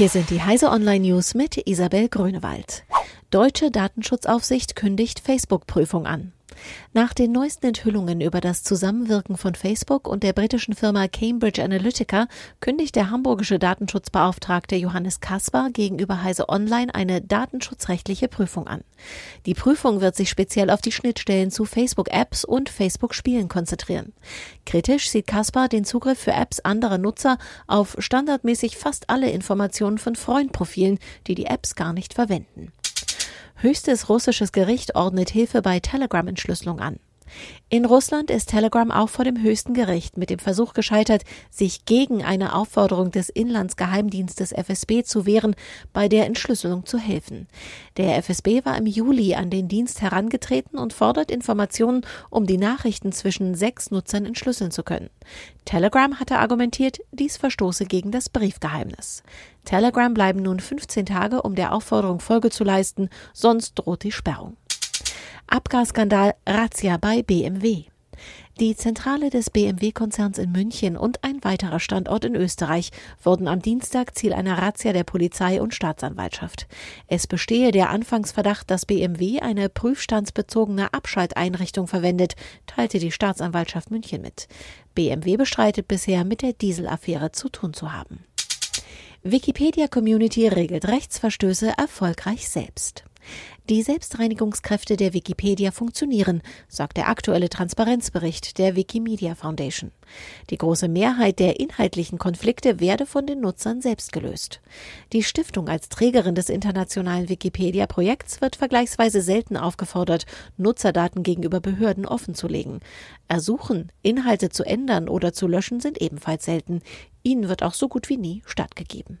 Hier sind die Heise Online News mit Isabel Grünewald. Deutsche Datenschutzaufsicht kündigt Facebook-Prüfung an. Nach den neuesten Enthüllungen über das Zusammenwirken von Facebook und der britischen Firma Cambridge Analytica kündigt der hamburgische Datenschutzbeauftragte Johannes Kaspar gegenüber Heise Online eine datenschutzrechtliche Prüfung an. Die Prüfung wird sich speziell auf die Schnittstellen zu Facebook-Apps und Facebook-Spielen konzentrieren. Kritisch sieht Kaspar den Zugriff für Apps anderer Nutzer auf standardmäßig fast alle Informationen von Freundprofilen, die die Apps gar nicht verwenden. Höchstes russisches Gericht ordnet Hilfe bei Telegram-Entschlüsselung an. In Russland ist Telegram auch vor dem höchsten Gericht mit dem Versuch gescheitert, sich gegen eine Aufforderung des Inlandsgeheimdienstes FSB zu wehren, bei der Entschlüsselung zu helfen. Der FSB war im Juli an den Dienst herangetreten und fordert Informationen, um die Nachrichten zwischen sechs Nutzern entschlüsseln zu können. Telegram hatte argumentiert, dies verstoße gegen das Briefgeheimnis. Telegram bleiben nun 15 Tage, um der Aufforderung Folge zu leisten, sonst droht die Sperrung. Abgasskandal Razzia bei BMW. Die Zentrale des BMW-Konzerns in München und ein weiterer Standort in Österreich wurden am Dienstag Ziel einer Razzia der Polizei und Staatsanwaltschaft. Es bestehe der Anfangsverdacht, dass BMW eine prüfstandsbezogene Abschalteinrichtung verwendet, teilte die Staatsanwaltschaft München mit. BMW bestreitet bisher mit der Dieselaffäre zu tun zu haben. Wikipedia-Community regelt Rechtsverstöße erfolgreich selbst. Die Selbstreinigungskräfte der Wikipedia funktionieren, sagt der aktuelle Transparenzbericht der Wikimedia Foundation. Die große Mehrheit der inhaltlichen Konflikte werde von den Nutzern selbst gelöst. Die Stiftung als Trägerin des internationalen Wikipedia-Projekts wird vergleichsweise selten aufgefordert, Nutzerdaten gegenüber Behörden offenzulegen. Ersuchen, Inhalte zu ändern oder zu löschen sind ebenfalls selten. Ihnen wird auch so gut wie nie stattgegeben.